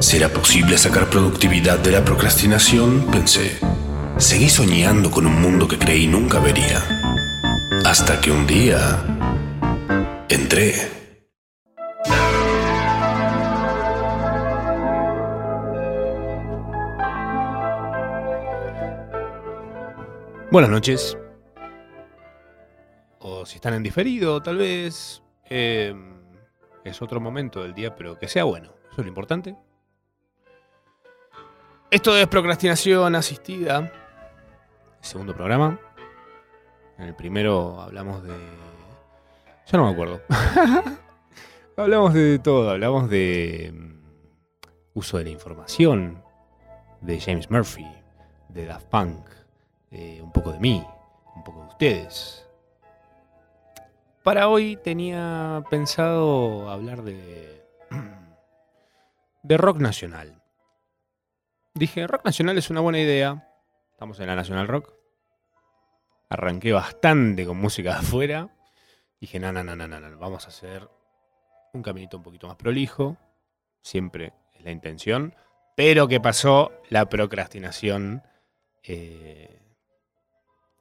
¿Será posible sacar productividad de la procrastinación? Pensé. Seguí soñando con un mundo que creí nunca vería. Hasta que un día... entré. Buenas noches. O si están en diferido, tal vez. eh, es otro momento del día, pero que sea bueno. Eso es lo importante. Esto es procrastinación asistida. Segundo programa. En el primero hablamos de. Ya no me acuerdo. hablamos de todo. Hablamos de mm, uso de la información. De James Murphy. De Daft Punk. de un poco de mí. Un poco de ustedes. Para hoy tenía pensado hablar de. De rock nacional. Dije, rock nacional es una buena idea. Estamos en la Nacional Rock. Arranqué bastante con música de afuera. Dije, no, no, no, no, no, vamos a hacer un caminito un poquito más prolijo. Siempre es la intención. Pero ¿qué pasó? La procrastinación eh,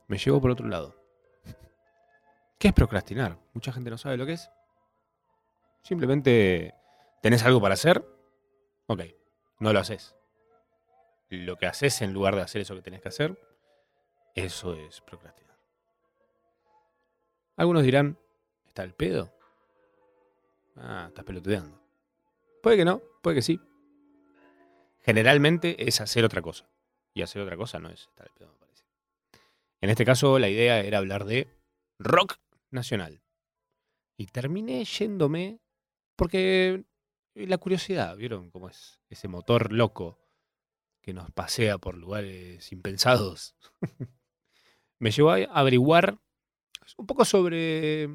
me llevó por otro lado. ¿Qué es procrastinar? Mucha gente no sabe lo que es. Simplemente tenés algo para hacer. Ok, no lo haces. Lo que haces en lugar de hacer eso que tenés que hacer, eso es procrastinar. Algunos dirán, ¿está el pedo? Ah, estás pelotudeando. Puede que no, puede que sí. Generalmente es hacer otra cosa. Y hacer otra cosa no es estar el pedo, me parece. En este caso, la idea era hablar de rock nacional. Y terminé yéndome porque la curiosidad, ¿vieron cómo es ese motor loco que nos pasea por lugares impensados? Me llevó a averiguar un poco sobre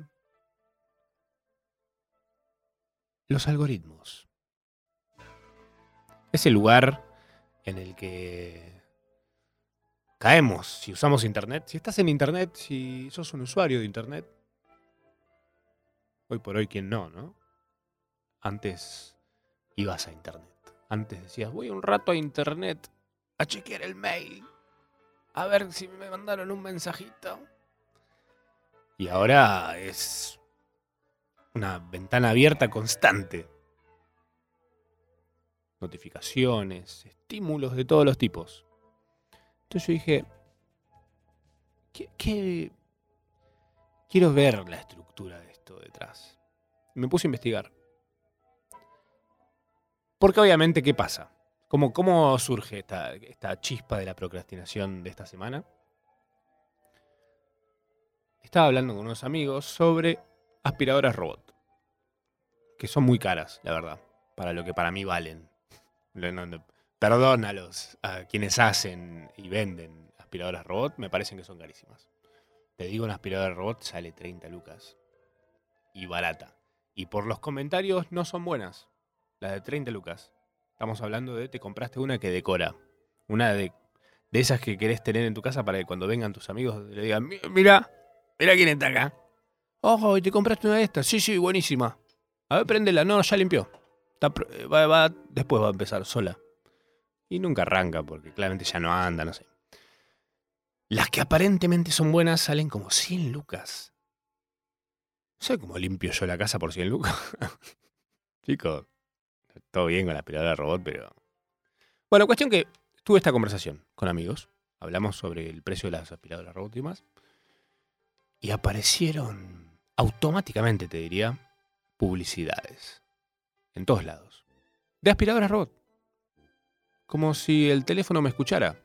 los algoritmos. Ese lugar en el que caemos si usamos Internet. Si estás en Internet, si sos un usuario de Internet, hoy por hoy, ¿quién no, no? Antes ibas a Internet. Antes decías, voy un rato a Internet a chequear el mail. A ver si me mandaron un mensajito. Y ahora es una ventana abierta constante. Notificaciones, estímulos de todos los tipos. Entonces yo dije, ¿qué, quiero ver la estructura de esto detrás. Me puse a investigar. Porque obviamente, ¿qué pasa? ¿Cómo, cómo surge esta, esta chispa de la procrastinación de esta semana? Estaba hablando con unos amigos sobre aspiradoras robot. Que son muy caras, la verdad. Para lo que para mí valen. Lo- no- no- Perdón a los a quienes hacen y venden aspiradoras robot, me parecen que son carísimas. Te digo, una aspiradora robot sale 30 lucas. Y barata. Y por los comentarios no son buenas. Las de 30 lucas. Estamos hablando de te compraste una que decora. Una de, de esas que querés tener en tu casa para que cuando vengan tus amigos le digan, "Mi- mira, mira quién está acá. Ojo, y te compraste una de estas. Sí, sí, buenísima. A ver, préndela. No, ya limpió. Eh, va- después va a empezar sola. Y nunca arranca porque claramente ya no anda, no sé. Las que aparentemente son buenas salen como 100 lucas. Sé cómo limpio yo la casa por 100 lucas. Chicos, todo bien con la aspiradora robot, pero... Bueno, cuestión que tuve esta conversación con amigos. Hablamos sobre el precio de las aspiradoras robot y demás. Y aparecieron automáticamente, te diría, publicidades. En todos lados. De aspiradoras robot. Como si el teléfono me escuchara.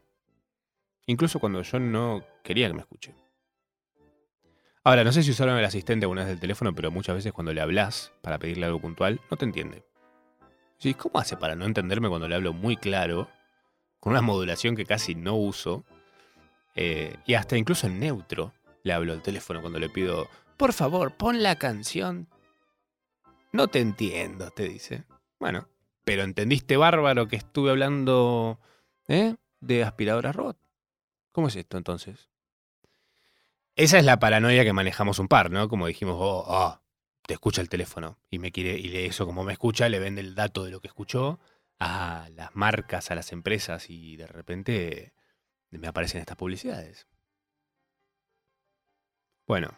Incluso cuando yo no quería que me escuche. Ahora, no sé si usaron el asistente alguna vez del teléfono, pero muchas veces cuando le hablas para pedirle algo puntual, no te entiende. Sí, ¿cómo hace para no entenderme cuando le hablo muy claro? Con una modulación que casi no uso. Eh, y hasta incluso en neutro le hablo al teléfono cuando le pido, por favor, pon la canción. No te entiendo, te dice. Bueno, pero entendiste bárbaro que estuve hablando ¿eh? de aspiradoras robot. ¿Cómo es esto entonces? Esa es la paranoia que manejamos un par, ¿no? Como dijimos, oh, oh, te escucha el teléfono y me quiere y eso como me escucha le vende el dato de lo que escuchó a las marcas, a las empresas y de repente me aparecen estas publicidades. Bueno,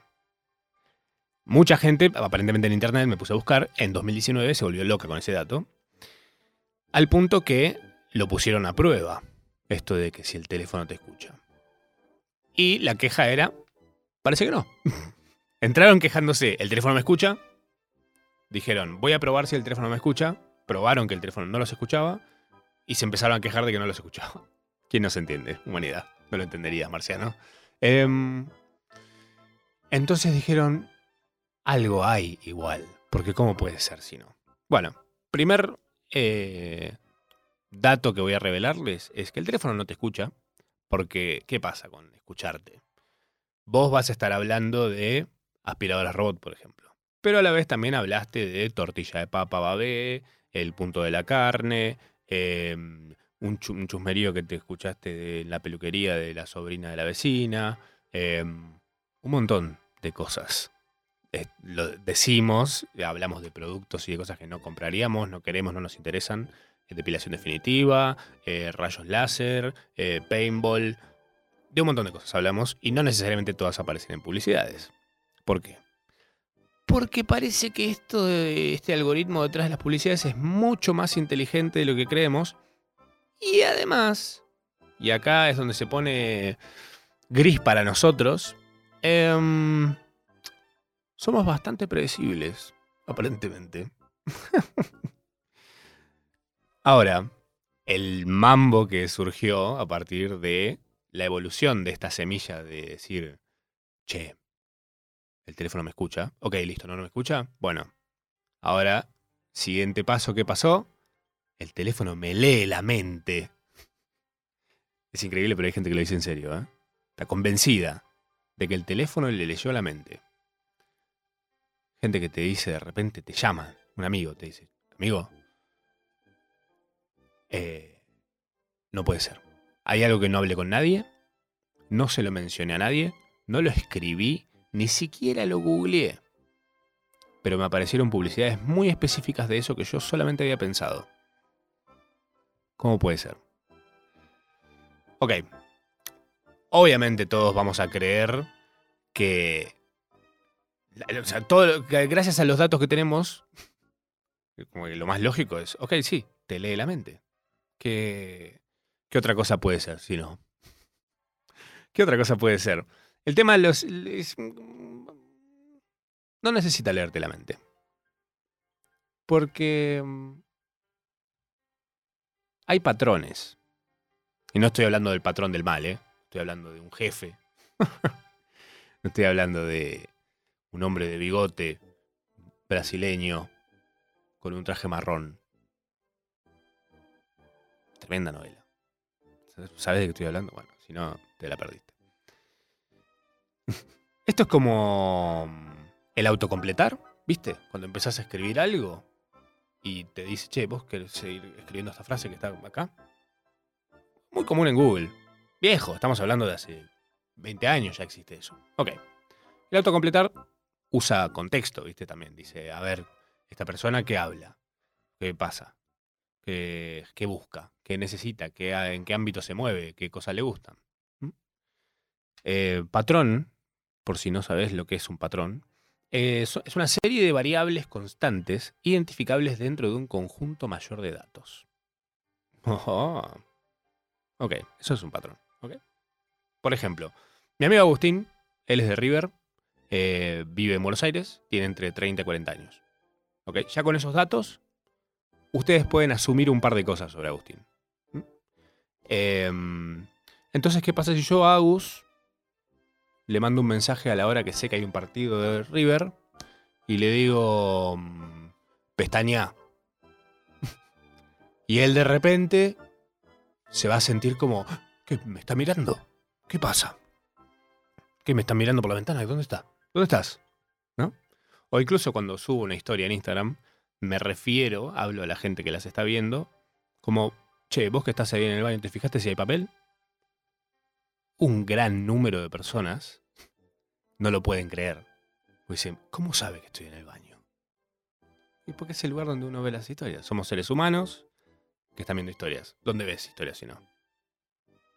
mucha gente, aparentemente en internet, me puse a buscar, en 2019 se volvió loca con ese dato, al punto que lo pusieron a prueba, esto de que si el teléfono te escucha. Y la queja era, parece que no. Entraron quejándose, el teléfono me escucha, dijeron, voy a probar si el teléfono me escucha, probaron que el teléfono no los escuchaba y se empezaron a quejar de que no los escuchaba. ¿Quién no se entiende? Humanidad. No lo entenderías, Marciano. Em, entonces dijeron, algo hay igual, porque ¿cómo puede ser si no? Bueno, primer eh, dato que voy a revelarles es que el teléfono no te escucha, porque ¿qué pasa con escucharte? Vos vas a estar hablando de aspiradoras robot, por ejemplo. Pero a la vez también hablaste de tortilla de papa babé, el punto de la carne, eh, un, chusmerío que te escuchaste de la peluquería de la sobrina de la vecina, em, un montón de cosas. lo decimos, hablamos de productos y de cosas que no compraríamos, no queremos, no nos interesan. Depilación definitiva, eh, rayos láser, eh, paintball, de un montón de cosas hablamos y no necesariamente todas aparecen en publicidades. ¿Por qué? Porque parece que esto, este algoritmo detrás de las publicidades es mucho más inteligente de lo que creemos y además, y acá es donde se pone gris para nosotros, em, somos bastante predecibles, aparentemente. Ahora, el mambo que surgió a partir de la evolución de esta semilla de decir, che, el teléfono me escucha. Ok, listo, ¿no, no me escucha? Bueno, ahora, siguiente paso, ¿qué pasó? El teléfono me lee la mente. Es increíble, pero hay gente que lo dice en serio. ¿eh? Está convencida de que el teléfono le leyó la mente. Gente que te dice de repente, te llama, un amigo te dice, amigo, eh, no puede ser. Hay algo que no hablé con nadie, no se lo mencioné a nadie, no lo escribí, ni siquiera lo googleé. Pero me aparecieron publicidades muy específicas de eso que yo solamente había pensado. ¿Cómo puede ser? Ok. Obviamente todos vamos a creer que... O sea, todo, gracias a los datos que tenemos, como lo más lógico es, ok, sí, te lee la mente. ¿Qué, ¿Qué otra cosa puede ser si no? ¿Qué otra cosa puede ser? El tema de los... no necesita leerte la mente. Porque hay patrones. Y no estoy hablando del patrón del mal, ¿eh? Estoy hablando de un jefe. no estoy hablando de un hombre de bigote brasileño con un traje marrón. Tremenda novela. ¿Sabes de qué estoy hablando? Bueno, si no, te la perdiste. Esto es como el autocompletar, ¿viste? Cuando empezás a escribir algo y te dice, che, vos querés seguir escribiendo esta frase que está acá. Muy común en Google. Viejo, estamos hablando de hace 20 años ya existe eso. Ok. El autocompletar usa contexto, ¿viste? También dice, a ver, esta persona qué habla, qué pasa, qué, qué busca, qué necesita, qué, en qué ámbito se mueve, qué cosas le gustan. ¿Mm? Eh, patrón, por si no sabes lo que es un patrón, eh, es una serie de variables constantes identificables dentro de un conjunto mayor de datos. Ok, eso es un patrón. Por ejemplo, mi amigo Agustín, él es de River, eh, vive en Buenos Aires, tiene entre 30 y 40 años. Ya con esos datos, ustedes pueden asumir un par de cosas sobre Agustín. Em, entonces, ¿qué pasa si yo, Agus, le mando un mensaje a la hora que sé que hay un partido de River y le digo, mm, pestaña. Y él de repente se va a sentir como, ¿qué me está mirando? ¿Qué pasa? ¿Qué me está mirando por la ventana? ¿Dónde está? ¿Dónde estás? ¿No? O incluso cuando subo una historia en Instagram, me refiero, hablo a la gente que las está viendo, como, che, vos que estás ahí en el baño, ¿te fijaste si hay papel? Un gran número de personas no lo pueden creer. dicen, ¿cómo sabe que estoy en el baño? Y porque es el lugar donde uno ve las historias. Somos seres humanos que están viendo historias. ¿Dónde ves historias si no?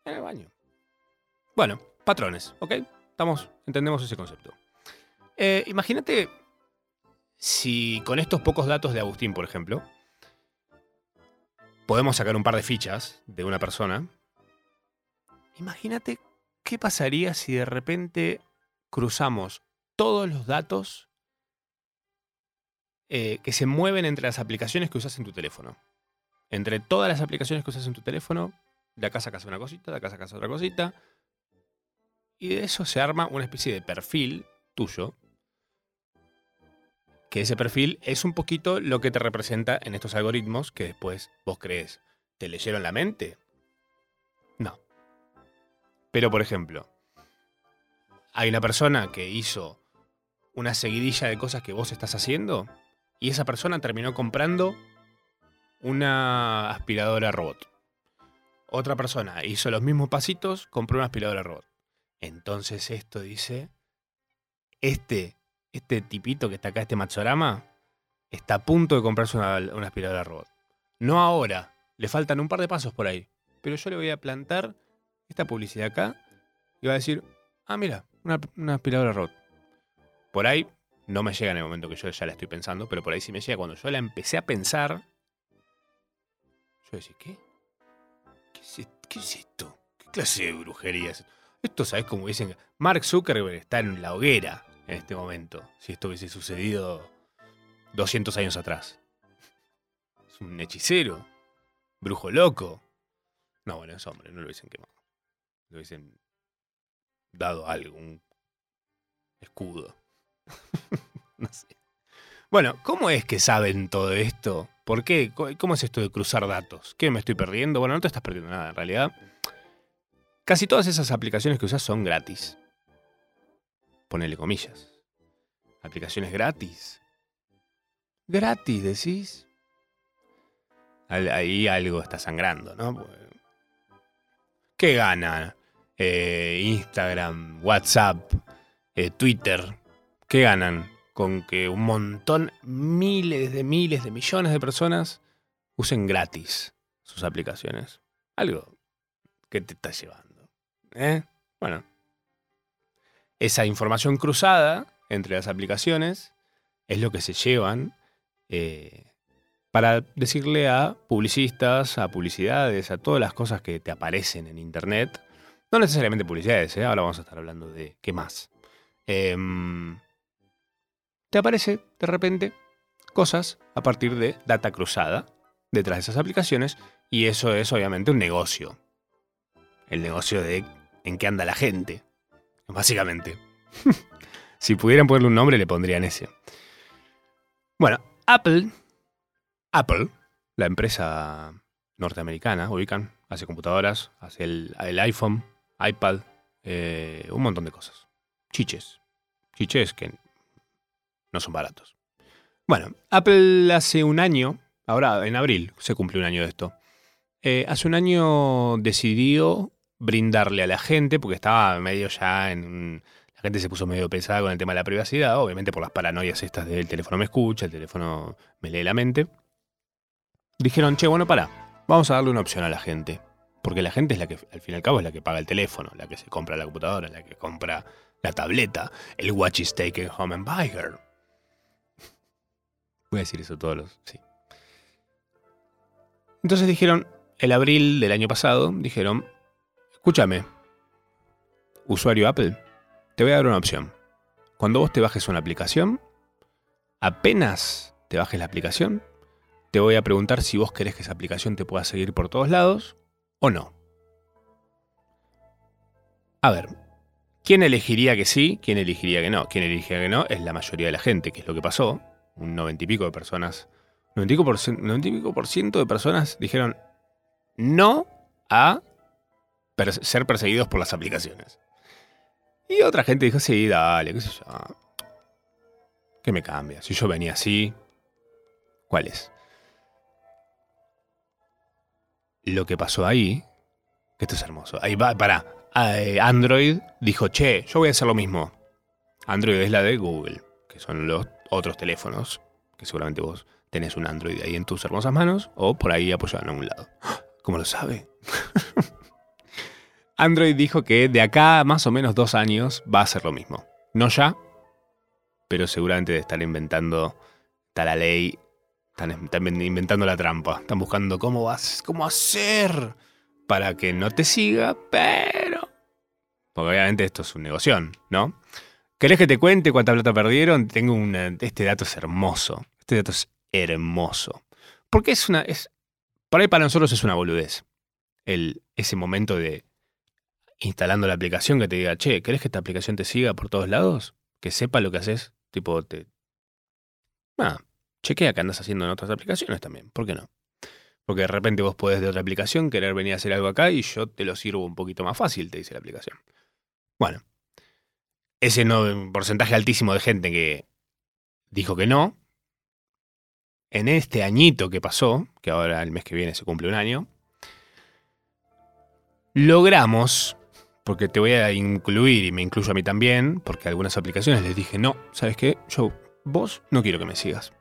En el baño. Bueno, patrones, ¿ok? Estamos, entendemos ese concepto. Eh, imagínate si con estos pocos datos de Agustín, por ejemplo, podemos sacar un par de fichas de una persona. Imagínate qué pasaría si de repente cruzamos todos los datos eh, que se mueven entre las aplicaciones que usas en tu teléfono. Entre todas las aplicaciones que usas en tu teléfono, de acá sacas una cosita, de acá sacas otra cosita. Y de eso se arma una especie de perfil tuyo. Que ese perfil es un poquito lo que te representa en estos algoritmos que después vos crees. ¿Te leyeron la mente? Pero por ejemplo, hay una persona que hizo una seguidilla de cosas que vos estás haciendo y esa persona terminó comprando una aspiradora robot. Otra persona hizo los mismos pasitos, compró una aspiradora robot. Entonces esto dice, este, este tipito que está acá, este Matsorama, está a punto de comprarse una, aspiradora robot. No ahora, le faltan un par de pasos por ahí. Pero yo le voy a plantar esta publicidad acá y va a decir, ah, mira, una, una aspiradora robot. Por ahí no me llega en el momento que yo ya la estoy pensando, pero por ahí sí me llega. Cuando yo la empecé a pensar, yo decía, ¿qué? ¿Qué es, esto? ¿Qué clase de brujería es? Esto, ¿sabes cómo dicen? Mark Zuckerberg está en la hoguera en este momento, si esto hubiese sucedido 200 años atrás. Es un hechicero, brujo loco. No, bueno, es hombre, no lo hubiesen quemado. Lo hubiesen dado algo, un escudo. no sé. Bueno, ¿cómo es que saben todo esto? ¿Por qué? ¿Cómo es esto de cruzar datos? ¿Qué me estoy perdiendo? Bueno, no te estás perdiendo nada, en realidad. Casi todas esas aplicaciones que usas son gratis. Ponele comillas. Aplicaciones gratis. Gratis, decís. Ahí algo está sangrando, ¿no? ¿Qué gana eh, Instagram, WhatsApp, eh, Twitter? ¿Qué ganan con que un montón, miles de miles de millones de personas usen gratis sus aplicaciones. Algo que te está llevando. ¿eh? Bueno, esa información cruzada entre las aplicaciones es lo que se llevan eh, para decirle a publicistas, a publicidades, a todas las cosas que te aparecen en Internet. No necesariamente publicidades, ¿eh? ahora vamos a estar hablando de qué más. Em, te aparece de repente cosas a partir de data cruzada detrás de esas aplicaciones y eso es obviamente un negocio. El negocio de en qué anda la gente, básicamente. si pudieran ponerle un nombre le pondrían ese. Bueno, Apple, Apple, la empresa norteamericana, ubican, hace computadoras, hace el, iPhone, iPad, eh, un montón de cosas. Chiches. Chiches que no son baratos. Bueno, Apple hace un año, ahora en abril se cumple un año de esto, eh, hace un año decidió brindarle a la gente, porque estaba medio ya en... La gente se puso medio pesada con el tema de la privacidad, obviamente por las paranoias estas del teléfono me escucha, el teléfono me lee la mente. Dijeron, che, bueno, para, vamos a darle una opción a la gente. Porque la gente es la que, al fin y al cabo, es la que paga el teléfono, la que se compra la computadora, la que compra la tableta, el watch is taken home and buy her. Voy a decir eso todos los. Sí. Entonces dijeron, el abril del año pasado, dijeron, escúchame, usuario Apple, te voy a dar una opción. Cuando vos te bajes una aplicación, apenas te bajes la aplicación, te voy a preguntar si vos querés que esa aplicación te pueda seguir por todos lados o no. A ver, ¿quién elegiría que sí? ¿Quién elegiría que no? ¿Quién elegiría que no? Es la mayoría de la gente, que es lo que pasó un noventa y pico de personas 95%, de personas dijeron no a ser perseguidos por las aplicaciones. Y otra gente dijo, sí, dale, qué sé yo. ¿Qué me cambia? Si yo venía así, ¿cuál es? Lo que pasó ahí, que esto es hermoso. Ahí va, para. Eh, Android dijo, che, yo voy a hacer lo mismo. Android es la de Google, que son los otros teléfonos, que seguramente vos tenés un Android ahí en tus hermosas manos, o por ahí apoyado en un lado. ¿Cómo lo sabe? Android dijo que de acá a más o menos dos años va a ser lo mismo. No ya, pero seguramente de estar inventando la ley, están, inventando la trampa, están buscando cómo vas, cómo hacer para que no te siga, pero porque obviamente esto es un negocio, ¿no? ¿Querés que te cuente cuánta plata perdieron? Tengo una, este dato es hermoso. Este dato es hermoso. Porque es una es por ahí para nosotros es una boludez. El, ese momento de instalando la aplicación que te diga, che, ¿querés que esta aplicación te siga por todos lados? Que sepa lo que haces. Tipo, te. Ah, chequea que andas haciendo en otras aplicaciones también. ¿Por qué no? Porque de repente vos podés de otra aplicación querer venir a hacer algo acá y yo te lo sirvo un poquito más fácil, te dice la aplicación. Bueno, ese porcentaje altísimo de gente que dijo que no, en este añito que pasó, que ahora el mes que viene se cumple un año, logramos porque te voy a incluir y me incluyo a mí también, porque algunas aplicaciones les dije, no, ¿sabes qué? Yo, vos no quiero que me sigas.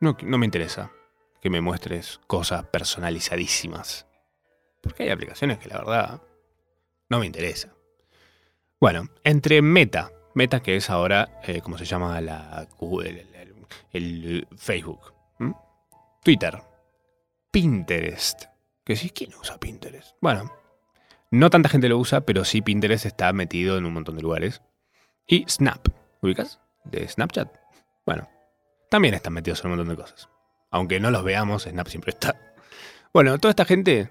No, no me interesa que me muestres cosas personalizadísimas. Porque hay aplicaciones que la verdad no me interesa. Bueno, entre Meta, Meta que es ahora, eh, como se llama la, el, Facebook, Twitter, Pinterest, que sí, ¿quién usa Pinterest? Bueno, no tanta gente lo usa, pero sí Pinterest está metido en un montón de lugares. Y Snap, ¿ubicas? De Snapchat. Bueno, también están metidos en un montón de cosas. Aunque no los veamos, Snap siempre está. Bueno, toda esta gente,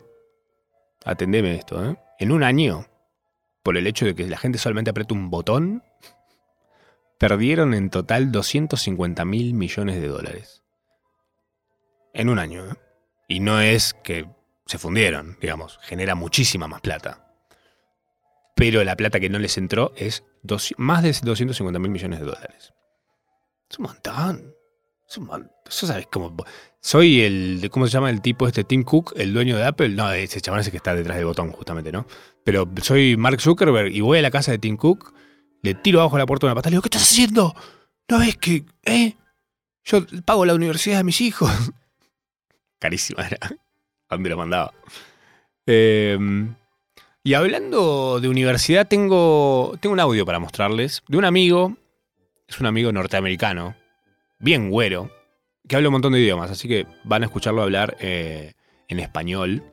atendeme esto, ¿eh? En un año, por el hecho de que la gente solamente aprieta un botón, perdieron en total 250 mil millones de dólares. En un año, ¿eh? Y no es que se fundieron, digamos, genera muchísima más plata. Pero la plata que no les entró es más de 250 mil millones de dólares. Es un montón. Cómo. Soy el. ¿Cómo se llama el tipo este? Tim Cook, el dueño de Apple. No, ese chaval ese que está detrás del botón, justamente, ¿no? Pero soy Mark Zuckerberg y voy a la casa de Tim Cook, le tiro abajo la puerta una pata y le digo, ¿qué estás haciendo? ¿No ves que. ¿Eh? Yo pago la universidad de mis hijos. Carísima era. ¿A dónde lo mandaba? Em, y hablando de universidad, tengo, tengo un audio para mostrarles de un amigo, es un amigo norteamericano, bien güero, que habla un montón de idiomas, así que van a escucharlo hablar eh, en español.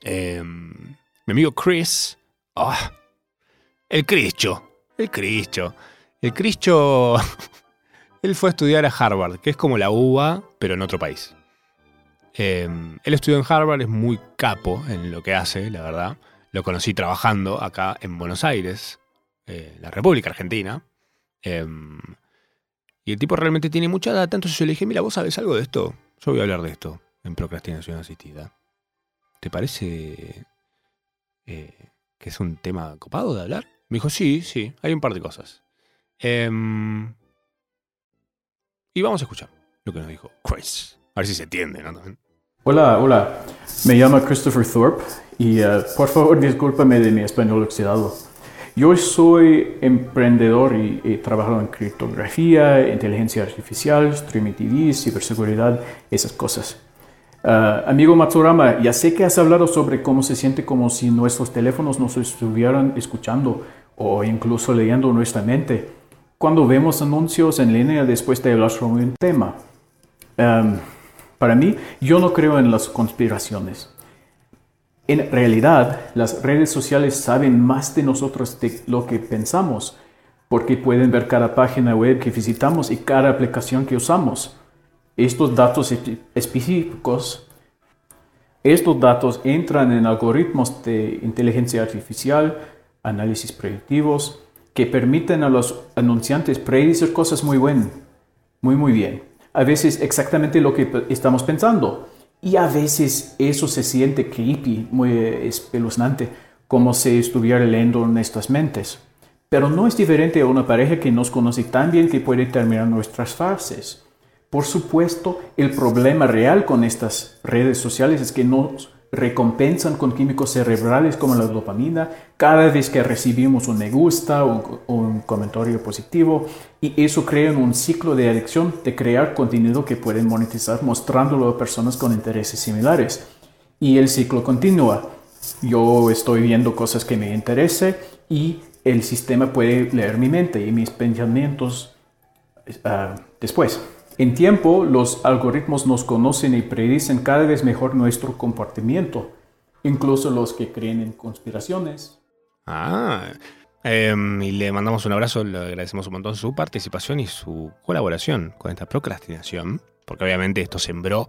Em, mi amigo Chris, ah, el Cristo, el Cristo, el Cristo, él fue a estudiar a Harvard, que es como la UBA, pero en otro país. Em, él estudió en Harvard, es muy capo en lo que hace, la verdad. Lo conocí trabajando acá en Buenos Aires, eh, la República Argentina. Em, y el tipo realmente tiene mucha data, entonces yo le dije, mira, vos sabes algo de esto. Yo voy a hablar de esto en procrastinación asistida. ¿Te parece eh, que es un tema copado de hablar? Me dijo, sí, sí, hay un par de cosas. Em, y vamos a escuchar lo que nos dijo Chris. A ver si se entiende. Hola, hola. Me llamo Christopher Thorpe y uh, por favor discúlpame de mi español oxidado. Yo soy emprendedor y he trabajado en criptografía, inteligencia artificial, streaming TV, ciberseguridad, esas cosas. Uh, amigo Matsurama, ya sé que has hablado sobre cómo se siente como si nuestros teléfonos nos estuvieran escuchando o incluso leyendo nuestra mente cuando vemos anuncios en línea después de hablar sobre un tema. Um, para mí, yo no creo en las conspiraciones. En realidad, las redes sociales saben más de nosotros de lo que pensamos, porque pueden ver cada página web que visitamos y cada aplicación que usamos. Estos datos específicos, estos datos entran en algoritmos de inteligencia artificial, análisis predictivos, que permiten a los anunciantes predecir cosas muy bien, muy muy bien a veces exactamente lo que estamos pensando. Y a veces eso se siente creepy, muy espeluznante, como si estuviera leyendo nuestras mentes. Pero no es diferente a una pareja que nos conoce tan bien que puede terminar nuestras fases. Por supuesto, el problema real con estas redes sociales es que nos recompensan con químicos cerebrales como la dopamina cada vez que recibimos un me gusta o un, comentario positivo y eso crea un ciclo de adicción de crear contenido que pueden monetizar mostrándolo a personas con intereses similares. Y el ciclo continúa. Yo estoy viendo cosas que me interesen y el sistema puede leer mi mente y mis pensamientos uh, después. En tiempo, los algoritmos nos conocen y predicen cada vez mejor nuestro comportamiento, incluso los que creen en conspiraciones. Ah, em, y le mandamos un abrazo, le agradecemos un montón su participación y su colaboración con esta procrastinación, porque obviamente esto sembró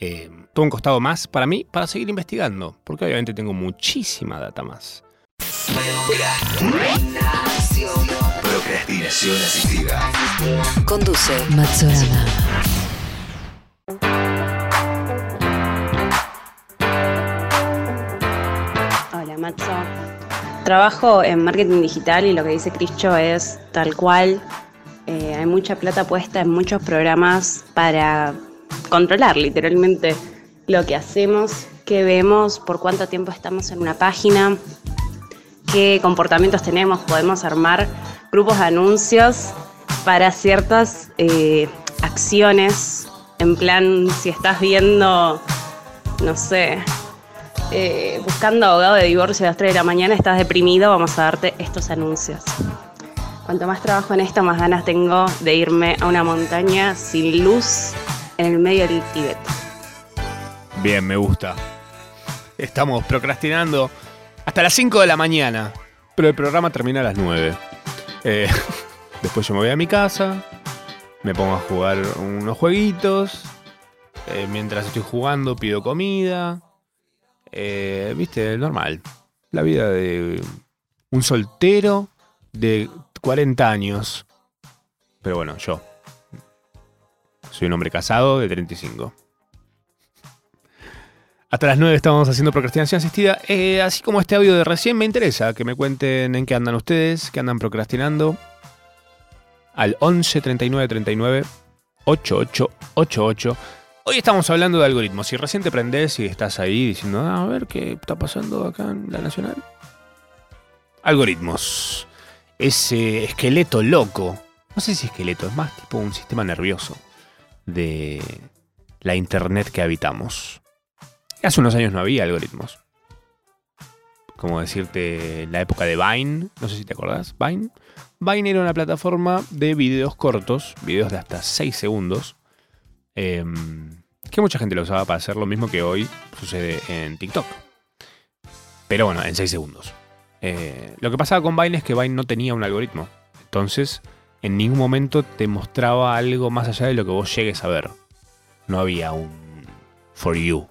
em, todo un costado más para mí para seguir investigando, porque obviamente tengo muchísima data más. Procrastinación asistida. Conduce Matsurama. Hola Matzo. Trabajo en marketing digital y lo que dice Cristo es tal cual. Eh, hay mucha plata puesta en muchos programas para controlar literalmente lo que hacemos, qué vemos, por cuánto tiempo estamos en una página, qué comportamientos tenemos, podemos armar grupos de anuncios para ciertas eh, acciones. En plan, si estás viendo, no sé, eh, buscando abogado de divorcio a las 3 de la mañana, estás deprimido, vamos a darte estos anuncios. Cuanto más trabajo en esto, más ganas tengo de irme a una montaña sin luz en el medio del Tíbet. Bien, me gusta. Estamos procrastinando hasta las 5 de la mañana, pero el programa termina a las 9. Eh, después yo me voy a mi casa, me pongo a jugar unos jueguitos. Eh, mientras estoy jugando pido comida. Eh, Viste, normal. La vida de un soltero de 40 años. Pero bueno, yo. Soy un hombre casado de 35. Hasta las 9 estábamos haciendo procrastinación asistida. Eh, así como este audio de recién, me interesa que me cuenten en qué andan ustedes, qué andan procrastinando. Al 11 39 39 88 88. Hoy estamos hablando de algoritmos. Si recién te prendés y estás ahí diciendo, ah, a ver qué está pasando acá en la Nacional. Algoritmos. Ese esqueleto loco. No sé si esqueleto, es más tipo un sistema nervioso de la Internet que habitamos. Hace unos años no había algoritmos. Como decirte, la época de Vine, no sé si te acordás, Vine. Vine era una plataforma de videos cortos, videos de hasta 6 segundos, em, que mucha gente lo usaba para hacer lo mismo que hoy sucede en TikTok. Pero bueno, en 6 segundos. Eh, lo que pasaba con Vine es que Vine no tenía un algoritmo. Entonces, en ningún momento te mostraba algo más allá de lo que vos llegues a ver. No había un For You,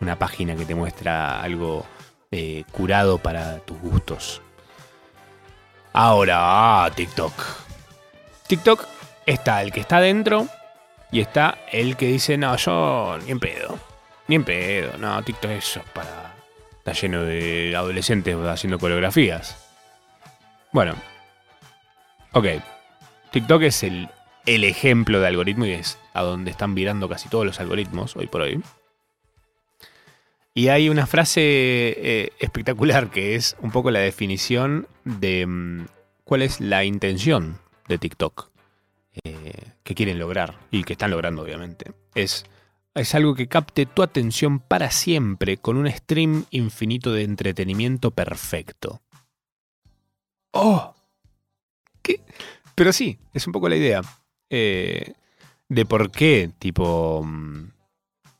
una página que te muestra algo eh, curado para tus gustos. Ahora, ah, TikTok. TikTok está el que está dentro y está el que dice, no, yo ni en pedo. Ni en pedo. No, TikTok eso es para... Está lleno de adolescentes haciendo coreografías. Bueno. Ok. TikTok es el, el ejemplo de algoritmo y es a donde están virando casi todos los algoritmos hoy por hoy. Y hay una frase eh, espectacular que es un poco la definición de mm, cuál es la intención de TikTok eh, que quieren lograr y que están logrando obviamente. Es, es algo que capte tu atención para siempre con un stream infinito de entretenimiento perfecto. ¡Oh! ¿Qué? Pero sí, es un poco la idea. Eh, de por qué, tipo, mm,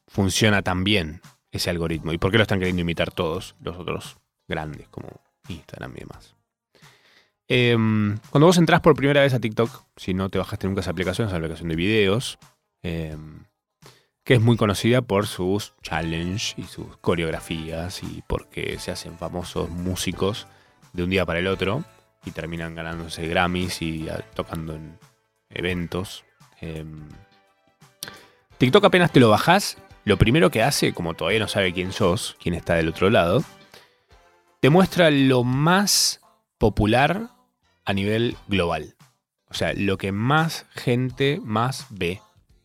funciona tan bien ese algoritmo y por qué lo están queriendo imitar todos los otros grandes como Instagram y demás. Em, cuando vos entras por primera vez a TikTok, si no te bajaste nunca esa aplicación, es una aplicación de videos, em, que es muy conocida por sus challenges y sus coreografías y porque se hacen famosos músicos de un día para el otro y terminan ganándose Grammys y tocando en eventos. Em, TikTok apenas te lo bajás, lo primero que hace, como todavía no sabe quién sos, quién está del otro lado, te muestra lo más popular a nivel global. O sea, lo que más gente más ve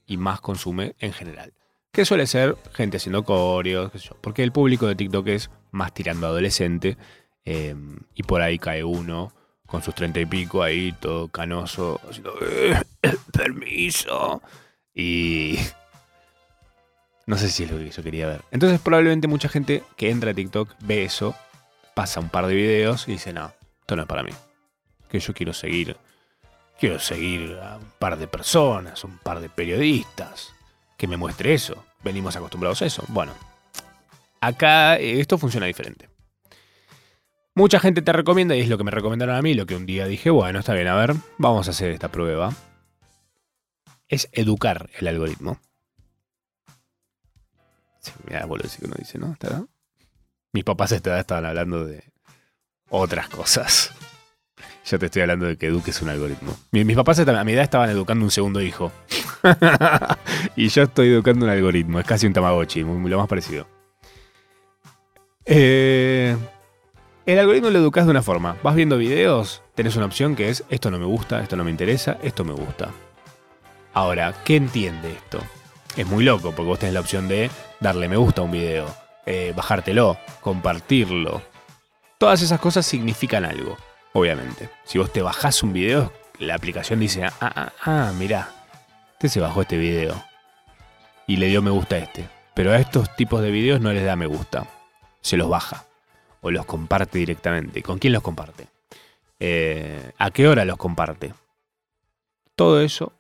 y más consume en general. Que suele ser gente haciendo coreos, qué sé yo. Porque el público de TikTok es más tirando adolescente. eh, y por ahí cae uno con sus treinta y pico ahí, todo canoso, haciendo "Eh, permiso. Y no sé si es lo que yo quería ver. Entonces probablemente mucha gente que entra a TikTok ve eso, pasa un par de videos y dice, no, esto no es para mí. Que yo quiero seguir, quiero seguir a un par de personas, un par de periodistas, que me muestre eso. Venimos acostumbrados a eso. Bueno, acá eh, esto funciona diferente. Mucha gente te recomienda, y es lo que me recomendaron a mí, lo que un día dije, bueno, está bien, a ver, vamos a hacer esta prueba. Es educar el algoritmo. Sí, mira, boludo, que uno dice, ¿no? Mis papás a esta edad estaban hablando de otras cosas. Yo te estoy hablando de que eduques un algoritmo. Mi- Mis papás a mi edad estaban educando un segundo hijo. y yo estoy educando un algoritmo. Es casi un Tamagotchi, lo más parecido. Eh, el algoritmo lo educas de una forma. Vas viendo videos, tenés una opción que es esto no me gusta, esto no me interesa, esto me gusta. Ahora, ¿qué entiende esto? Es muy loco porque vos tenés la opción de darle me gusta a un video, eh, bajártelo, compartirlo. Todas esas cosas significan algo, obviamente. Si vos te bajás un video, la aplicación dice, ah, ah, ah, mirá, este se bajó este video y le dio me gusta a este. Pero a estos tipos de videos no les da me gusta, se los baja o los comparte directamente. ¿Con quién los comparte? Eh, ¿A qué hora los comparte? Todo eso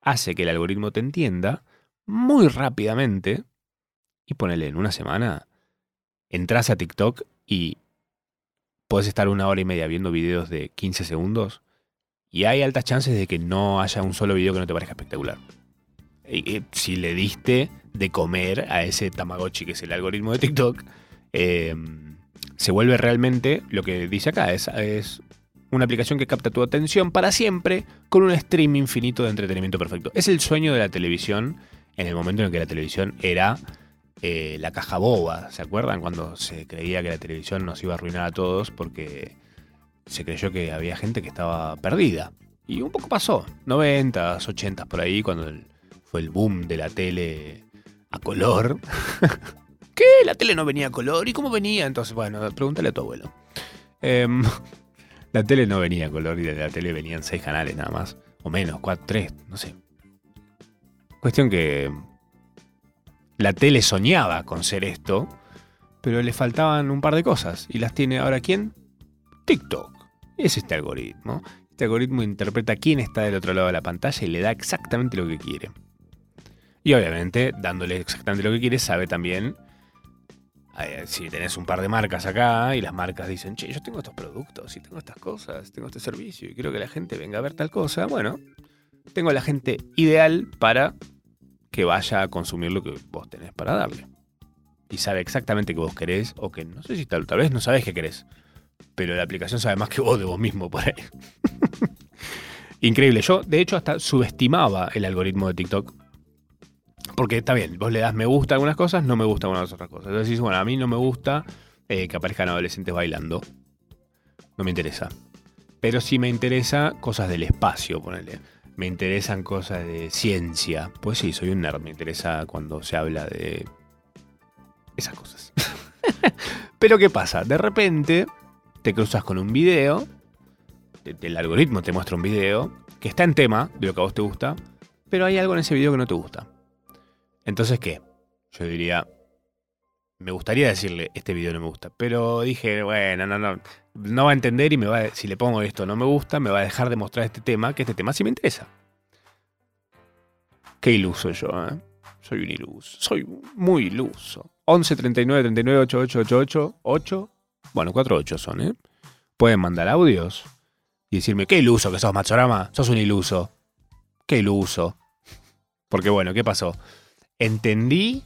hace que el algoritmo te entienda muy rápidamente y ponele en una semana, entras a TikTok y puedes estar una hora y media viendo videos de 15 segundos y hay altas chances de que no haya un solo video que no te parezca espectacular. Si le diste de comer a ese Tamagotchi que es el algoritmo de TikTok, eh, se vuelve realmente lo que dice acá, es, es una aplicación que capta tu atención para siempre con un stream infinito de entretenimiento perfecto. Es el sueño de la televisión en el momento en el que la televisión era eh, la caja boba. ¿Se acuerdan cuando se creía que la televisión nos iba a arruinar a todos porque se creyó que había gente que estaba perdida? Y un poco pasó, 90s, 80s por ahí, cuando fue el boom de la tele a color. ¿Qué? La tele no venía a color. ¿Y cómo venía? Entonces, bueno, pregúntale a tu abuelo. Em, la tele no venía a color y de la tele venían seis canales nada más. O menos, cuatro, tres, no sé. Cuestión que la tele soñaba con ser esto, pero le faltaban un par de cosas. ¿Y las tiene ahora quién? TikTok. Es este algoritmo. Este algoritmo interpreta quién está del otro lado de la pantalla y le da exactamente lo que quiere. Y obviamente, dándole exactamente lo que quiere, sabe también si tenés un par de marcas acá y las marcas dicen, che, yo tengo estos productos y tengo estas cosas, tengo este servicio y quiero que la gente venga a ver tal cosa, bueno, tengo la gente ideal para que vaya a consumir lo que vos tenés para darle. Y sabe exactamente que vos querés o que no sé si tal, tal vez no sabés qué querés, pero la aplicación sabe más que vos de vos mismo por ahí. Increíble. Yo, de hecho, hasta subestimaba el algoritmo de TikTok. Porque está bien, vos le das me gusta algunas cosas, no me gusta algunas otras cosas. Entonces bueno, a mí no me gusta eh, que aparezcan adolescentes bailando. No me interesa. Pero sí me interesa cosas del espacio, ponele. Me interesan cosas de ciencia. Pues sí, soy un nerd. Me interesa cuando se habla de esas cosas. Pero ¿qué pasa? De repente te cruzas con un video. El algoritmo te muestra un video que está en tema de lo que a vos te gusta. Pero hay algo en ese video que no te gusta. Entonces, ¿qué? Yo diría, me gustaría decirle, este video no me gusta, pero dije, bueno, no, no, no va a entender y me va a- si le pongo esto no me gusta, me va a dejar de mostrar este tema, que este tema sí me interesa. Qué iluso yo, ¿eh? Soy un iluso, soy muy iluso. 11 39 39 88 88 8, bueno, 4 8 son, ¿eh? Pueden mandar audios y decirme, qué iluso que sos, Machorama, sos un iluso. Qué iluso. Porque bueno, ¿qué pasó? entendí,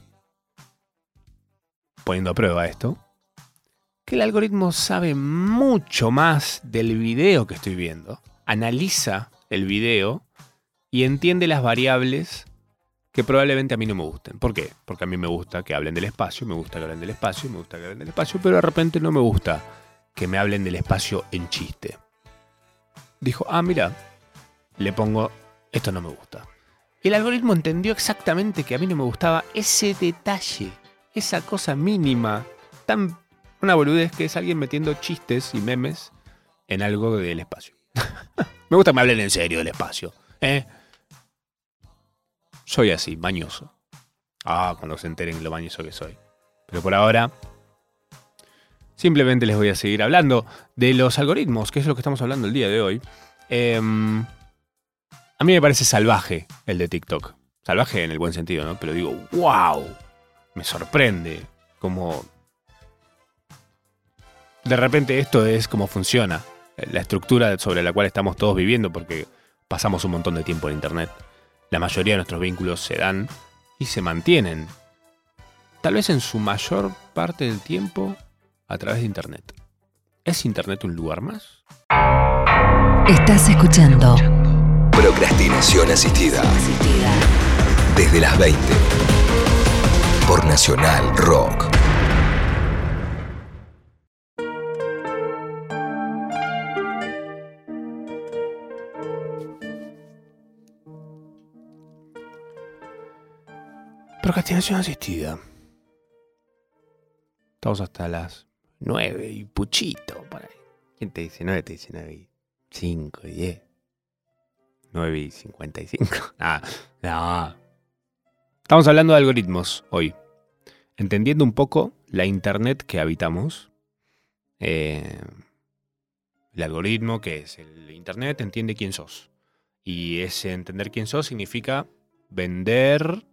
poniendo a prueba esto, que el algoritmo sabe mucho más del video que estoy viendo, analiza el video y entiende las variables que probablemente a mí no me gusten. ¿Por qué? Porque a mí me gusta que hablen del espacio, me gusta que hablen del espacio, me gusta que hablen del espacio, pero de repente no me gusta que me hablen del espacio en chiste. Dijo, ah, mira, le pongo, esto no me gusta. El algoritmo entendió exactamente que a mí no me gustaba ese detalle, esa cosa mínima, tan una boludez que es alguien metiendo chistes y memes en algo del espacio. me gusta que me hablen en serio del espacio. ¿eh? Soy así, mañoso. Ah, cuando se enteren lo mañoso que soy. Pero por ahora, simplemente les voy a seguir hablando de los algoritmos, que es lo que estamos hablando el día de hoy. Em, a mí me parece salvaje el de TikTok. Salvaje en el buen sentido, ¿no? Pero digo, wow, me sorprende como... De repente esto es como funciona, la estructura sobre la cual estamos todos viviendo, porque pasamos un montón de tiempo en Internet. La mayoría de nuestros vínculos se dan y se mantienen, tal vez en su mayor parte del tiempo, a través de Internet. ¿Es Internet un lugar más? Estás escuchando Procrastinación asistida. Desde las 20. Por Nacional Rock. Procrastinación asistida. Estamos hasta las 9 y puchito por ahí. ¿Quién te dice 9? Te dice 9 y 5 y 10. 9 y 55. Ah, no. Estamos hablando de algoritmos hoy. Entendiendo un poco la internet que habitamos. Eh, el algoritmo, que es el internet, entiende quién sos. Y ese entender quién sos significa vender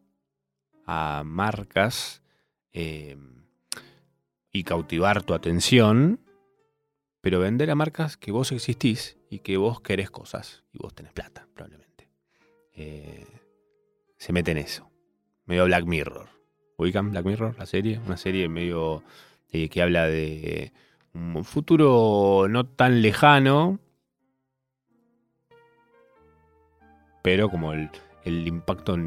a marcas eh, y cautivar tu atención, pero vender a marcas que vos existís y que vos querés cosas y vos tenés plata, probablemente. Eh, se mete en eso. Medio Black Mirror. ¿Ubican Black Mirror, la serie? Una serie medio eh, que habla de un futuro no tan lejano, pero como el, impacto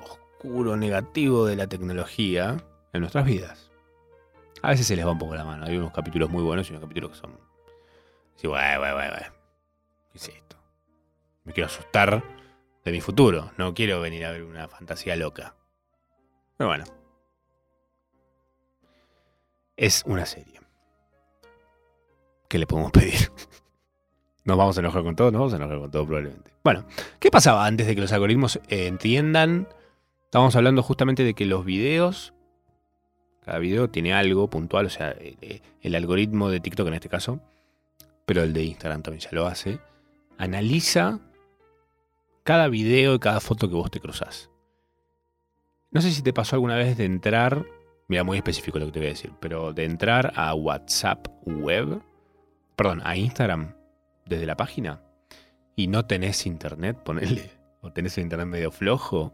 oscuro, negativo de la tecnología en nuestras vidas. A veces se les va un poco la mano. Hay unos capítulos muy buenos y unos capítulos que son. Sí, güey, güey, güey. ¿Qué es esto? Me quiero asustar de mi futuro. No quiero venir a ver una fantasía loca. Pero bueno. Es una serie. ¿Qué le podemos pedir? Nos vamos a enojar con todo, nos vamos a enojar con todo probablemente. Bueno, ¿qué pasaba antes de que los algoritmos eh, entiendan? Estábamos hablando justamente de que los videos, cada video tiene algo puntual, o sea, el, el algoritmo de TikTok en este caso, pero el de Instagram también ya lo hace, analiza cada video y cada foto que vos te cruzás. No sé si te pasó alguna vez de entrar, mira, muy específico lo que te voy a decir, pero de entrar a WhatsApp web, perdón, a Instagram desde la página y no tenés internet, ponele, o tenés el internet medio flojo,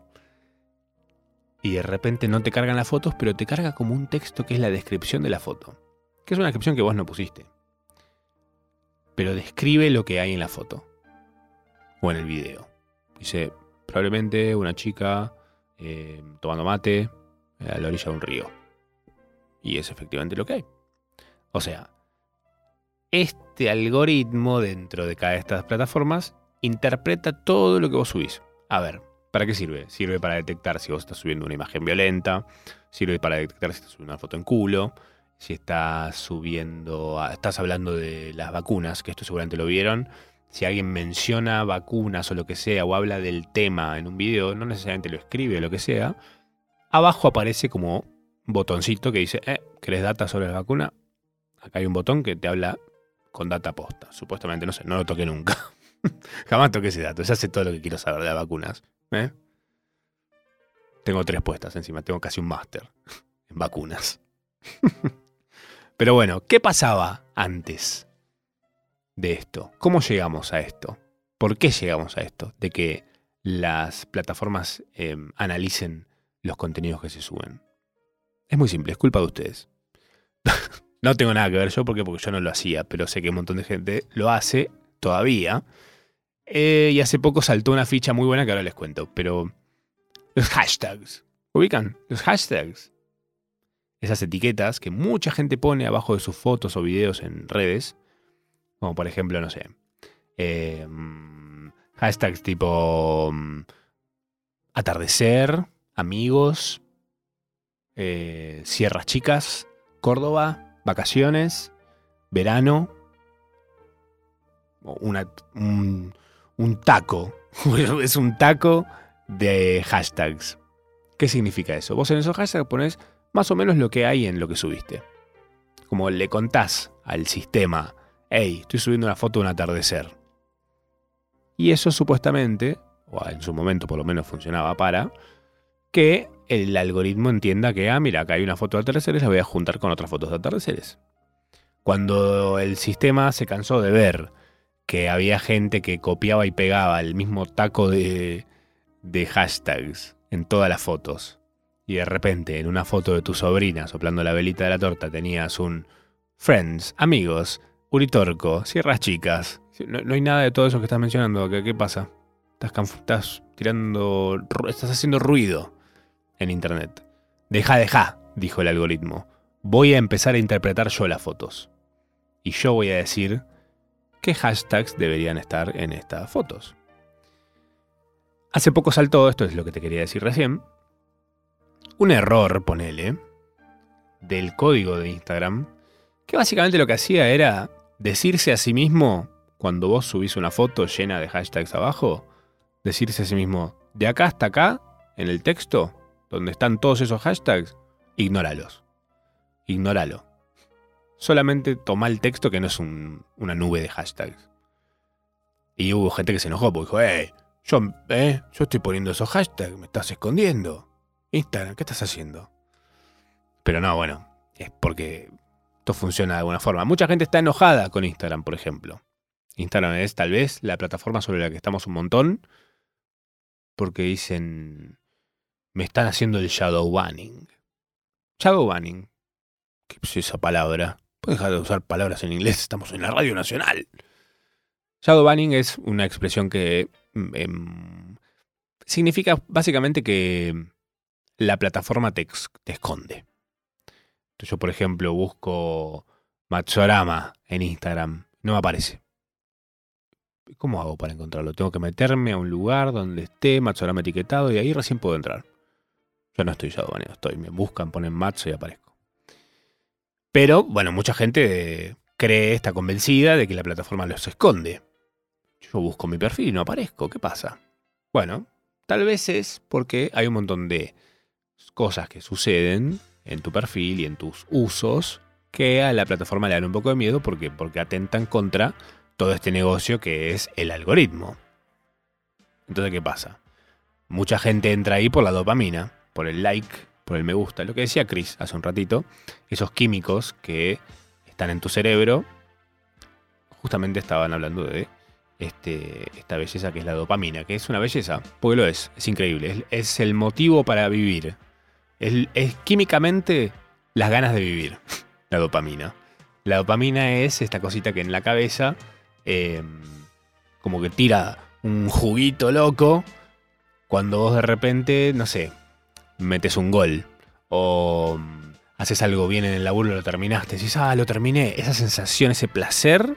y de repente no te cargan las fotos, pero te carga como un texto que es la descripción de la foto, que es una descripción que vos no pusiste, pero describe lo que hay en la foto o en el video. Dice, probablemente una chica eh, tomando mate a la orilla de un río. Y es efectivamente lo que hay. O sea, este algoritmo dentro de cada de estas plataformas interpreta todo lo que vos subís. A ver, ¿para qué sirve? Sirve para detectar si vos estás subiendo una imagen violenta, sirve para detectar si estás subiendo una foto en culo, si estás subiendo, estás hablando de las vacunas, que esto seguramente lo vieron. Si alguien menciona vacunas o lo que sea, o habla del tema en un video, no necesariamente lo escribe o lo que sea, abajo aparece como botoncito que dice, eh, ¿querés data sobre la vacuna? Acá hay un botón que te habla con data posta. Supuestamente, no sé, no lo toqué nunca. Jamás toqué ese dato. Ya sé todo lo que quiero saber de las vacunas. ¿eh? Tengo tres puestas encima, tengo casi un máster en vacunas. Pero bueno, ¿qué pasaba antes de esto? ¿Cómo llegamos a esto? ¿Por qué llegamos a esto? De que las plataformas eh, analicen los contenidos que se suben. Es muy simple, es culpa de ustedes. no tengo nada que ver yo porque, porque yo no lo hacía, pero sé que un montón de gente lo hace todavía. Eh, y hace poco saltó una ficha muy buena que ahora les cuento. Pero Los hashtags. ¿Ubican? Los hashtags. Esas etiquetas que mucha gente pone abajo de sus fotos o videos en redes. Como por ejemplo, no sé. mm, hashtags tipo mm, atardecer, amigos, eh, sierras chicas, Córdoba, vacaciones, verano, una- un, un taco. es un taco de hashtags. ¿Qué significa eso? Vos en esos hashtags pones más o menos lo que hay en lo que subiste. Como le contás al sistema, hey, estoy subiendo una foto de un atardecer. Y eso supuestamente, o en su momento por lo menos funcionaba para, que el algoritmo entienda que, ah, mira, acá hay una foto de atardeceres, la voy a juntar con otras fotos de atardeceres. Cuando el sistema se cansó de ver que había gente que copiaba y pegaba el mismo taco de, de hashtags en todas las fotos, y de repente en una foto de tu sobrina soplando la velita de la torta tenías un Friends, amigos, Uritorco, Sierras Chicas. No, no hay nada de todo eso que estás mencionando. ¿Qué, qué pasa? Estás, estás tirando. Estás haciendo ruido en internet. Deja, deja, dijo el algoritmo. Voy a empezar a interpretar yo las fotos. Y yo voy a decir qué hashtags deberían estar en estas fotos. Hace poco saltó, esto es lo que te quería decir recién, un error, ponele, del código de Instagram, que básicamente lo que hacía era decirse a sí mismo, cuando vos subís una foto llena de hashtags abajo, decirse a sí mismo, de acá hasta acá, en el texto, donde están todos esos hashtags, ignóralos. Ignóralo. Solamente toma el texto que no es un- una nube de hashtags. Y hubo gente que se enojó porque dijo, eh, yo, eh, yo estoy poniendo esos hashtags, me estás escondiendo. Instagram, ¿qué estás haciendo? Pero no, bueno, es porque esto funciona de alguna forma. Mucha gente está enojada con Instagram, por ejemplo. Instagram es tal vez la plataforma sobre la que estamos un montón porque dicen, me están haciendo el shadow banning. Shadow banning. ¿Qué es esa palabra? Puedes dejar de usar palabras en inglés, estamos en la radio nacional. Shadow banning es una expresión que mm, em, significa básicamente que la plataforma te, te esconde. Yo, por ejemplo, busco Matsorama en Instagram, no me aparece. ¿Cómo hago para encontrarlo? Tengo que meterme a un lugar donde esté Matsorama etiquetado y ahí recién puedo entrar. Yo no estoy shadowbaneado, estoy, me buscan, ponen Matzo y aparezco. Pero, bueno, mucha gente cree, está convencida de que la plataforma los esconde. Yo busco mi perfil y no aparezco, ¿qué pasa? Bueno, tal vez es porque hay un montón de cosas que suceden en tu perfil y en tus usos que a la plataforma le dan un poco de miedo porque, porque atentan contra todo este negocio que es el algoritmo. Entonces, ¿qué pasa? Mucha gente entra ahí por la dopamina, por el like, por el me gusta. Lo que decía Chris hace un ratito, esos químicos que están en tu cerebro, justamente estaban hablando de este, esta belleza que es la dopamina, que es una belleza, porque lo es, es increíble, es, es el motivo para vivir. Es, químicamente las ganas de vivir, la dopamina. La dopamina es esta cosita que en la cabeza eh, como que tira un juguito loco cuando vos de repente, no sé, metes un gol o mm, haces algo bien en el laburo lo terminaste, decís, ah, lo terminé. Esa sensación, ese placer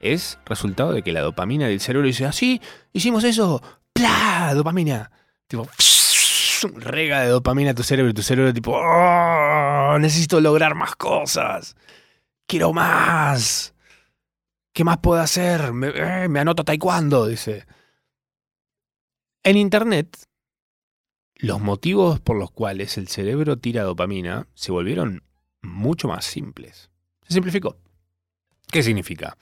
es resultado de que la dopamina del cerebro dice, ah, sí, hicimos eso, ¡plá! Dopamina. Tipo, rega de dopamina a tu cerebro y tu cerebro tipo, "Oh, necesito lograr más cosas. Quiero más. ¿Qué más puedo hacer? Me, eh, me anoto taekwondo, dice. En Internet, los motivos por los cuales el cerebro tira dopamina se volvieron mucho más simples. Se simplificó. ¿Qué significa?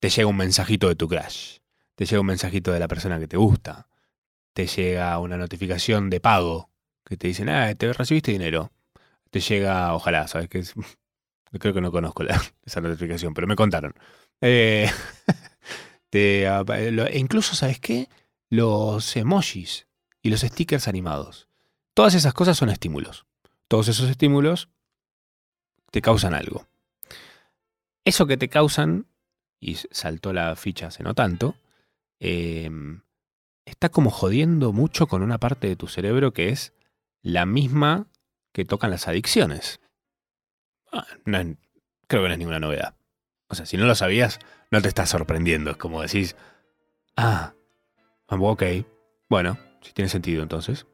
Te llega un mensajito de tu crush. Te llega un mensajito de la persona que te gusta. Te llega una notificación de pago que te dicen, ah, te recibiste dinero. Te llega, ojalá, ¿sabes qué? Creo que no conozco esa notificación, pero me contaron. Eh, lo- e incluso, ¿sabes qué? Los emojis y los stickers animados. Todas esas cosas son estímulos. Todos esos estímulos te causan algo. Eso que te causan, y saltó la ficha hace no tanto, eh, está como jodiendo mucho con una parte de tu cerebro que es la misma que tocan las adicciones. Ah, no creo que no es ninguna novedad. O sea, si no lo sabías, no te estás sorprendiendo. Es como decís, ah, ah, ok, bueno, si tiene sentido entonces.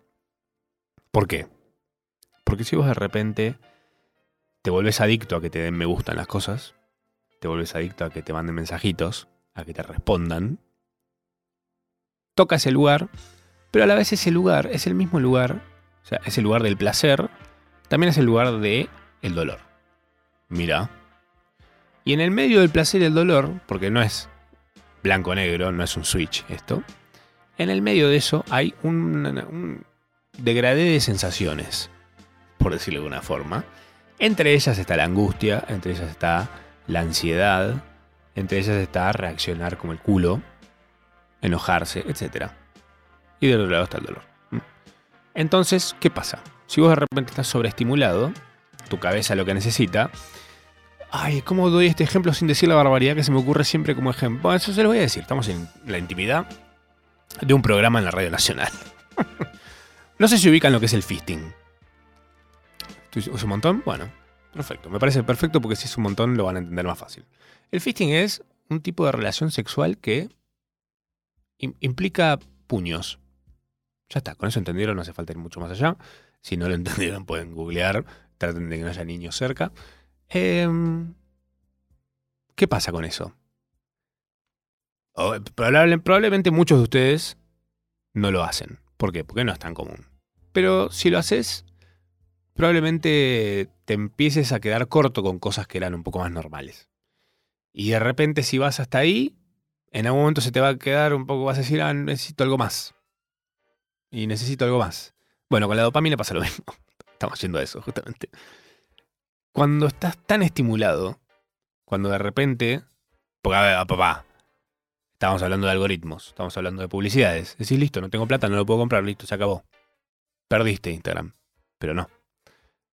¿Por qué? Porque si vos de repente te volvés adicto a que te den me gustan las cosas, te volvés adicto a que te manden mensajitos, a que te respondan, toca ese lugar, pero a la vez ese lugar es el mismo lugar, o sea, es el lugar del placer, también es el lugar de el dolor. Mira. Y en el medio del placer y el dolor, porque no es blanco-negro, no es un switch esto, en el medio de eso hay un, un degradé de sensaciones, por decirlo de alguna forma. Entre ellas está la angustia, entre ellas está la ansiedad, entre ellas está reaccionar como el culo, enojarse, etc. Y del otro lado está el dolor. ¿Mm? Entonces, ¿qué pasa? Si vos de repente estás sobreestimulado, tu cabeza lo que necesita. Ay, ¿cómo doy este ejemplo sin decir la barbaridad que se me ocurre siempre como ejemplo? Bueno, eso se lo voy a decir. Estamos en la intimidad de un programa en la Radio Nacional. no sé si ubican lo que es el fisting. ¿Es un montón? Bueno, perfecto. Me parece perfecto porque si es un montón lo van a entender más fácil. El fisting es un tipo de relación sexual que implica puños. Ya está, con eso entendieron, no hace falta ir mucho más allá. Si no lo entendieron, pueden googlear, traten de que no haya niños cerca. Em, ¿Qué pasa con eso? Probablemente muchos de ustedes no lo hacen. ¿Por qué? Porque no es tan común. Pero si lo haces, probablemente te empieces a quedar corto con cosas que eran un poco más normales. Y de repente si vas hasta ahí, en algún momento se te va a quedar un poco, vas a decir, ah, necesito algo más. Y necesito algo más. Bueno, con la dopamina pasa lo mismo. Estamos yendo a eso, justamente. Cuando estás tan estimulado, cuando de repente, porque a ver, ah, papá, estamos hablando de algoritmos, estamos hablando de publicidades. Decís, listo, no tengo plata, no lo puedo comprar, listo, se acabó. Perdiste Instagram. Pero no.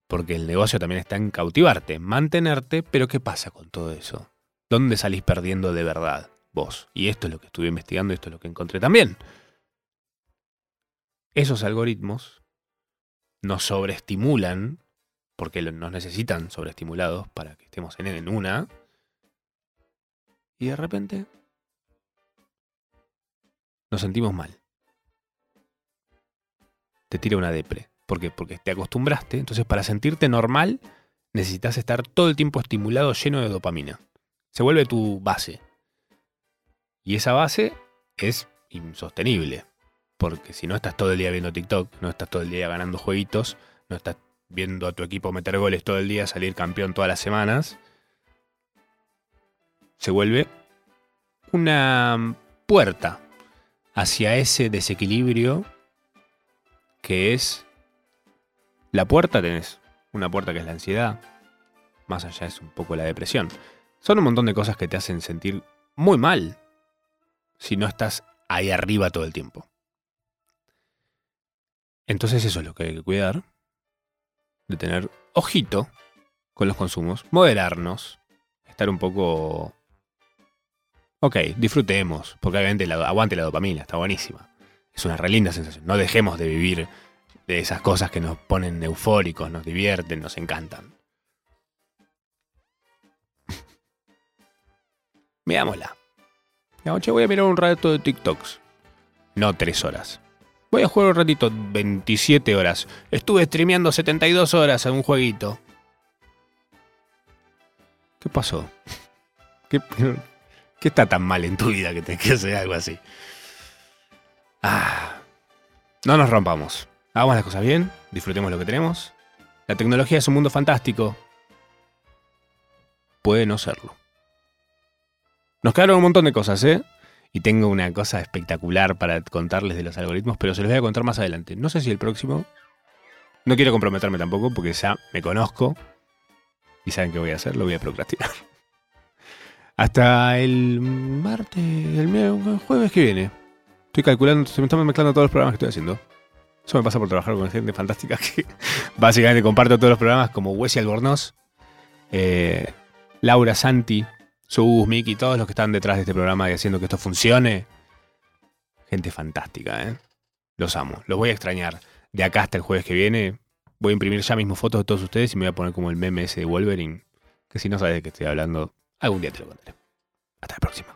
Porque el negocio también está en cautivarte, mantenerte, pero ¿qué pasa con todo eso? ¿Dónde salís perdiendo de verdad vos? Y esto es lo que estuve investigando, esto es lo que encontré también. Esos algoritmos nos sobreestimulan, porque nos necesitan sobreestimulados para que estemos en, en una, y de repente nos sentimos mal. Te tira una depre. ¿Por qué? Porque te acostumbraste. Entonces, para sentirte normal, necesitas estar todo el tiempo estimulado, lleno de dopamina. Se vuelve tu base. Y esa base es insostenible. Porque si no estás todo el día viendo TikTok, no estás todo el día ganando jueguitos, no estás viendo a tu equipo meter goles todo el día, salir campeón todas las semanas, se vuelve una puerta hacia ese desequilibrio que es la puerta tenés una puerta que es la ansiedad más allá es un poco la depresión son un montón de cosas que te hacen sentir muy mal si no estás ahí arriba todo el tiempo entonces eso es lo que hay que cuidar de tener ojito con los consumos moderarnos estar un poco Ok, disfrutemos, porque obviamente la, aguante la dopamina, está buenísima. Es una re linda sensación. No dejemos de vivir de esas cosas que nos ponen eufóricos, nos divierten, nos encantan. Veámosla. Digamos, che, voy a mirar un rato de TikToks. No tres horas. Voy a jugar un ratito, 27 horas. Estuve streameando 72 horas en un jueguito. ¿Qué pasó? ¿Qué, ¿Qué está tan mal en tu vida que tenés que hacer algo así? Ah, no nos rompamos. Hagamos las cosas bien, disfrutemos lo que tenemos. La tecnología es un mundo fantástico. Puede no serlo. Nos quedaron un montón de cosas, ¿eh? Y tengo una cosa espectacular para contarles de los algoritmos, pero se los voy a contar más adelante. No sé si el próximo. No quiero comprometerme tampoco, porque ya me conozco. Y saben qué voy a hacer, lo voy a procrastinar. Hasta el martes, el, jueves que viene. Estoy calculando, se me están mezclando todos los programas que estoy haciendo. Eso me pasa por trabajar con gente fantástica que básicamente comparto todos los programas como Wesley Albornoz, eh, Laura Santi, Sus, Miki, todos los que están detrás de este programa y haciendo que esto funcione. Gente fantástica, ¿eh? Los amo, los voy a extrañar. De acá hasta el jueves que viene, voy a imprimir ya mismo fotos de todos ustedes y me voy a poner como el meme ese de Wolverine. Que si no sabes de qué estoy hablando, algún día te lo contaré. Hasta la próxima.